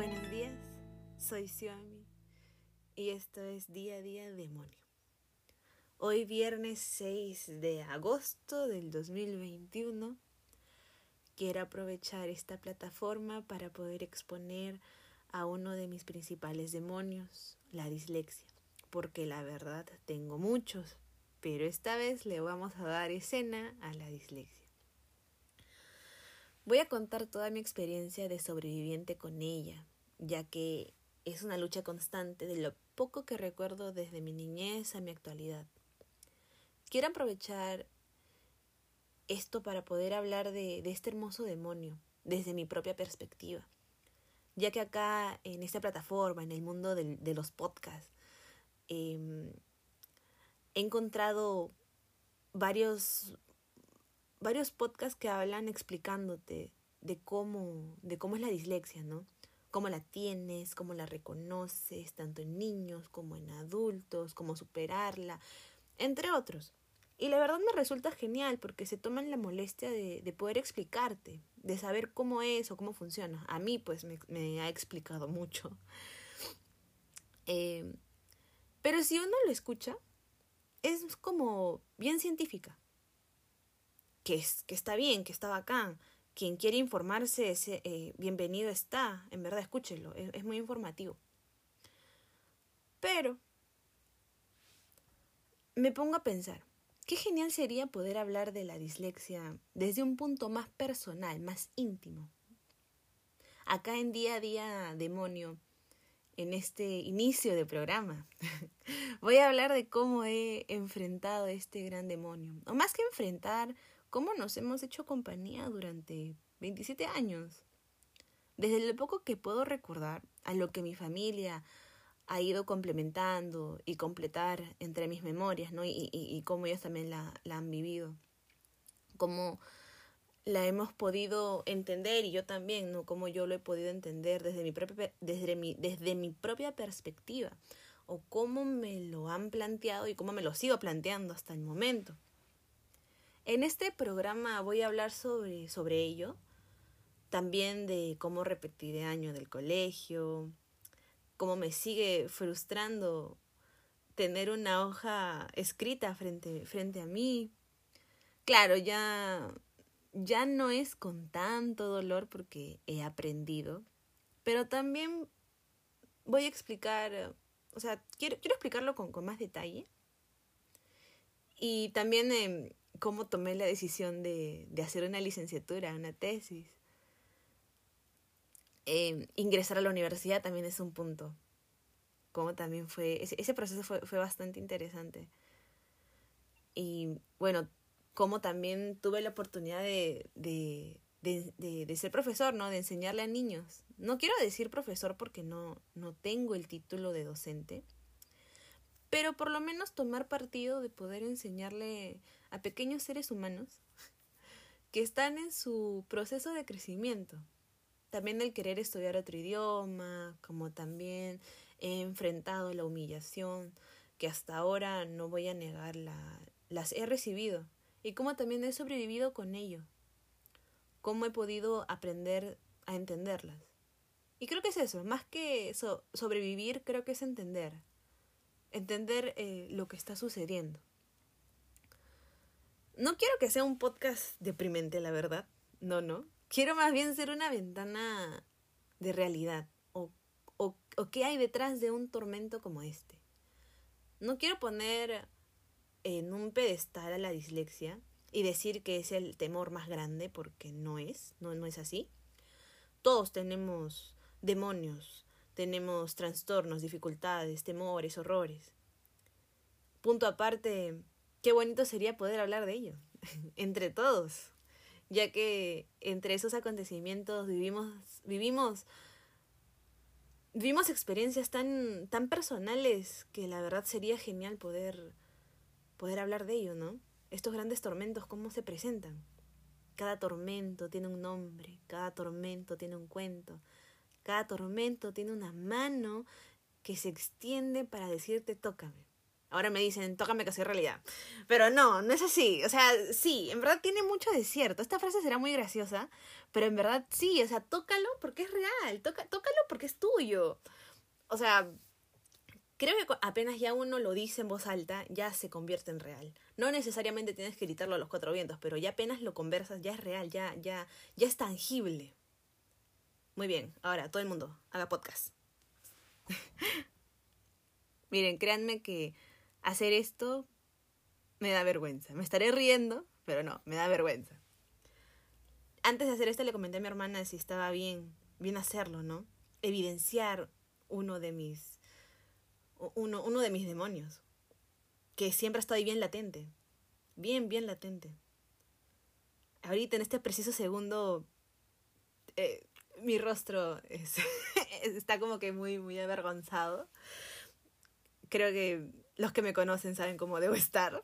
Buenos días, soy Xiaomi y esto es Día a Día Demonio. Hoy viernes 6 de agosto del 2021 quiero aprovechar esta plataforma para poder exponer a uno de mis principales demonios, la dislexia, porque la verdad tengo muchos, pero esta vez le vamos a dar escena a la dislexia. Voy a contar toda mi experiencia de sobreviviente con ella, ya que es una lucha constante de lo poco que recuerdo desde mi niñez a mi actualidad. Quiero aprovechar esto para poder hablar de, este hermoso demonio desde mi propia perspectiva, ya que acá en esta plataforma, en el mundo de, los podcasts, em, he encontrado varios, varios podcasts que hablan explicándote de cómo, de cómo es la dislexia, ¿no? Cómo la tienes, cómo la reconoces, tanto en niños como en adultos, cómo superarla, entre otros. Y la verdad me resulta genial porque se toman la molestia de, de poder explicarte, de saber cómo es o cómo funciona. A mí pues me, me ha explicado mucho. Eh, pero si uno lo escucha, es como bien científica que, es, que está bien, que está bacán. Quien quiere informarse, ese, eh, bienvenido está. En verdad, escúchelo, es, es muy informativo. Pero me pongo a pensar, qué genial sería poder hablar de la dislexia desde un punto más personal, más íntimo. Acá en día a día, demonio, en este inicio de programa, voy a hablar de cómo he enfrentado a este gran demonio. O más que enfrentar, cómo nos hemos hecho compañía durante 27 años. Desde lo poco que puedo recordar, a lo que mi familia ha ido complementando y completar entre mis memorias, ¿no? Y, y, cómo ellos también la, han vivido. Cómo la hemos podido entender y yo también, ¿no? Cómo yo lo he podido entender desde mi propia, desde mi, desde mi propia perspectiva. O cómo me lo han planteado y cómo me lo sigo planteando hasta el momento. En este programa voy a hablar sobre, sobre ello, también de cómo repetí de año del colegio, cómo me sigue frustrando tener una hoja escrita frente, frente a mí. Claro, ya, ya no es con tanto dolor porque he aprendido, pero también voy a explicar, o sea, quiero, quiero explicarlo con, con más detalle. Y también eh, cómo tomé la decisión de, hacer una licenciatura, una tesis. Eh, ingresar a la universidad también es un punto. Cómo también fue, ese, proceso fue, bastante interesante. Y bueno, cómo también tuve la oportunidad de, de, ser profesor, ¿no? De enseñarle a niños. No quiero decir profesor porque no, no tengo el título de docente, pero por lo menos tomar partido de poder enseñarle a pequeños seres humanos que están en su proceso de crecimiento. También el querer estudiar otro idioma, como también he enfrentado la humillación, que hasta ahora no voy a negar, la, las he recibido, y cómo también he sobrevivido con ello, cómo he podido aprender a entenderlas. Y creo que es eso, más que sobrevivir, creo que es entender, entender eh, lo que está sucediendo. No quiero que sea un podcast deprimente, la verdad. No, no. Quiero más bien ser una ventana de realidad. O, o, o qué hay detrás de un tormento como este. No quiero poner en un pedestal a la dislexia y decir que es el temor más grande porque no es, no, no es así. Todos tenemos demonios, tenemos trastornos, dificultades, temores, horrores. Punto aparte, qué bonito sería poder hablar de ello, entre todos, ya que entre esos acontecimientos vivimos, vivimos, vivimos experiencias tan, tan personales que la verdad sería genial poder, poder hablar de ello, ¿no? Estos grandes tormentos, ¿cómo se presentan? Cada tormento tiene un nombre, cada tormento tiene un cuento, cada tormento tiene una mano que se extiende para decirte tócame. Ahora me dicen, tócame que soy realidad. Pero no, no es así. O sea, sí, en verdad tiene mucho de cierto. Esta frase será muy graciosa, pero en verdad sí, o sea, tócalo porque es real, tócalo porque es tuyo. O sea, creo que apenas ya uno lo dice en voz alta, ya se convierte en real. No necesariamente tienes que gritarlo a los cuatro vientos, pero ya apenas lo conversas, ya es real, ya, ya, ya es tangible. Muy bien, ahora todo el mundo, haga podcast. Miren, créanme que hacer esto me da vergüenza. Me estaré riendo, pero no, me da vergüenza. Antes de hacer esto le comenté a mi hermana si estaba bien, bien hacerlo, ¿no? Evidenciar uno de mis uno, uno de mis demonios, que siempre ha estado ahí bien latente, bien, bien latente. Ahorita en este preciso segundo, eh, mi rostro está como que muy, muy avergonzado. Creo que los que me conocen saben cómo debo estar.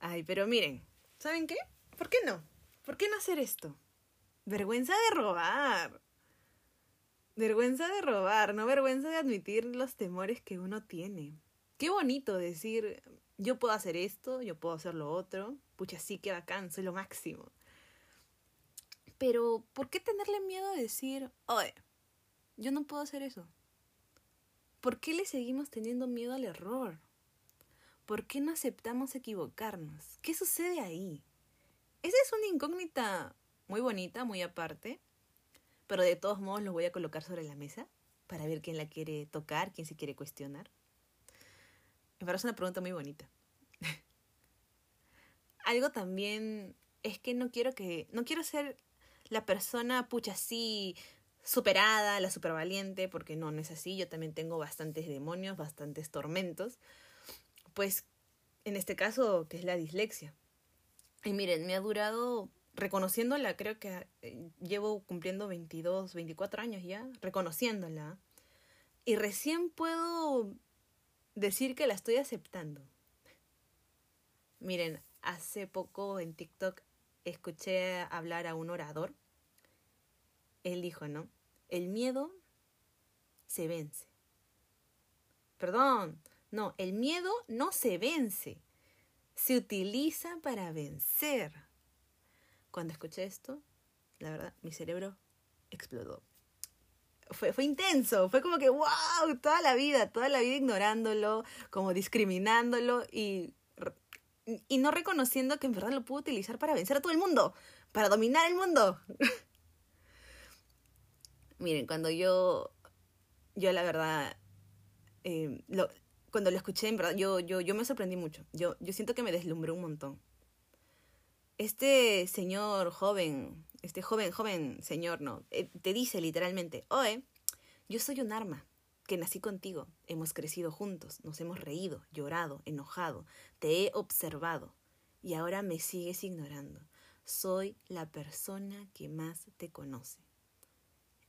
Ay, pero miren, ¿saben qué? ¿Por qué no? ¿Por qué no hacer esto? Vergüenza de robar. Vergüenza de robar, no vergüenza de admitir los temores que uno tiene. Qué bonito decir, yo puedo hacer esto, yo puedo hacer lo otro. Pucha, sí, qué bacán, soy lo máximo. Pero, ¿por qué tenerle miedo a decir, oye, yo no puedo hacer eso? ¿Por qué le seguimos teniendo miedo al error? ¿Por qué no aceptamos equivocarnos? ¿Qué sucede ahí? Esa es una incógnita muy bonita, muy aparte, pero de todos modos lo voy a colocar sobre la mesa para ver quién la quiere tocar, quién se quiere cuestionar. Me parece una pregunta muy bonita. Algo también es que no quiero que no quiero ser la persona pucha así superada, la supervaliente, porque no, no es así, yo también tengo bastantes demonios, bastantes tormentos, pues en este caso, que es la dislexia. Y miren, me ha durado, reconociéndola, creo que eh, llevo cumpliendo 22, 24 años ya, reconociéndola, y recién puedo decir que la estoy aceptando. Miren, hace poco en TikTok escuché hablar a un orador él dijo, ¿no? El miedo se vence. Perdón, no, el miedo no se vence, se utiliza para vencer. Cuando escuché esto, la verdad, mi cerebro explotó. Fue, fue intenso, fue como que, wow, toda la vida, toda la vida ignorándolo, como discriminándolo y, y no reconociendo que en verdad lo puedo utilizar para vencer a todo el mundo, para dominar el mundo. Miren, cuando yo, yo la verdad, eh, lo, cuando lo escuché, en verdad, yo, yo, yo me sorprendí mucho. Yo, yo siento que me deslumbró un montón. Este señor joven, este joven, joven señor, no, eh, te dice literalmente, oye, yo soy un arma, que nací contigo, hemos crecido juntos, nos hemos reído, llorado, enojado, te he observado y ahora me sigues ignorando. Soy la persona que más te conoce.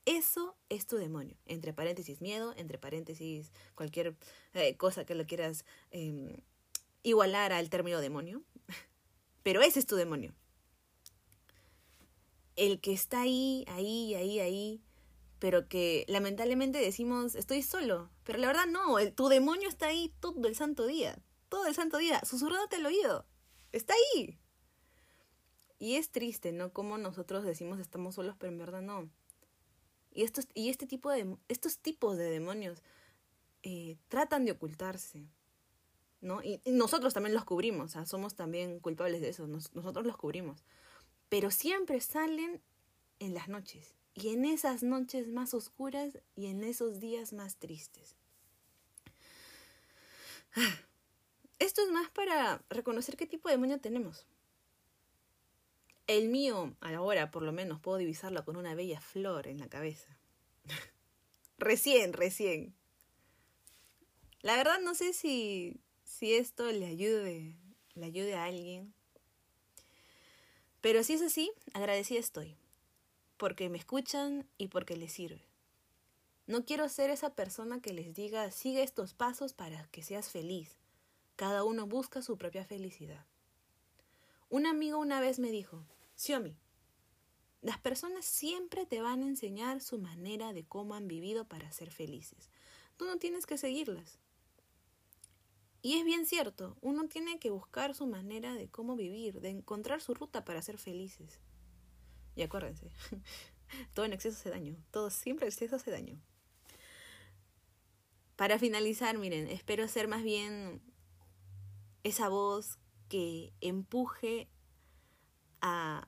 Eso es tu demonio. Entre paréntesis miedo, entre paréntesis cualquier eh, cosa que lo quieras em, igualar al término demonio. Pero ese es tu demonio. El que está ahí, ahí, ahí, ahí, pero que lamentablemente decimos estoy solo. Pero la verdad no, el, tu demonio está ahí todo el santo día. Todo el santo día, susurrándote al oído. Está ahí. Y es triste, ¿no? Como nosotros decimos estamos solos, pero en verdad no. Y, estos, y este tipo de, estos tipos de demonios eh, tratan de ocultarse. ¿no? Y, nosotros también los cubrimos, somos también culpables de eso, nosotros los cubrimos. Pero siempre salen en las noches, y en esas noches más oscuras y en esos días más tristes. Esto es más para reconocer qué tipo de demonio tenemos. El mío, ahora por lo menos, puedo divisarlo con una bella flor en la cabeza. recién, recién. La verdad no sé si, si esto le ayude, le ayude a alguien. Pero si es así, agradecida estoy. Porque me escuchan y porque les sirve. No quiero ser esa persona que les diga, sigue estos pasos para que seas feliz. Cada uno busca su propia felicidad. Un amigo una vez me dijo, Xiaomi. Las personas siempre te van a enseñar su manera de cómo han vivido para ser felices. Tú no tienes que seguirlas. Y es bien cierto, uno tiene que buscar su manera de cómo vivir, de encontrar su ruta para ser felices. Y acuérdense, todo en exceso hace daño, todo siempre en exceso hace daño. Para finalizar, miren, espero ser más bien esa voz que empuje a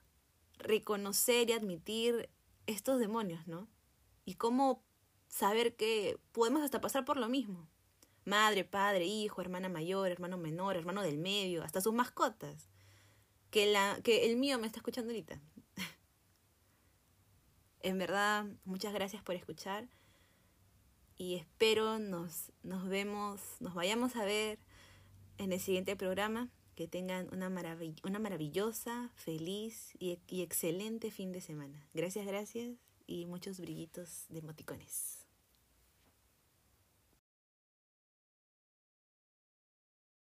reconocer y admitir estos demonios, ¿no? Y cómo saber que podemos hasta pasar por lo mismo madre, padre, hijo, hermana mayor, hermano menor, hermano del medio, hasta sus mascotas. Que, la, que el mío me está escuchando ahorita. En verdad, muchas gracias por escuchar y espero nos, nos vemos, nos vayamos a ver en el siguiente programa. Que tengan una, una maravillosa, feliz y, y excelente fin de semana. Gracias, gracias y muchos brillitos de emoticones.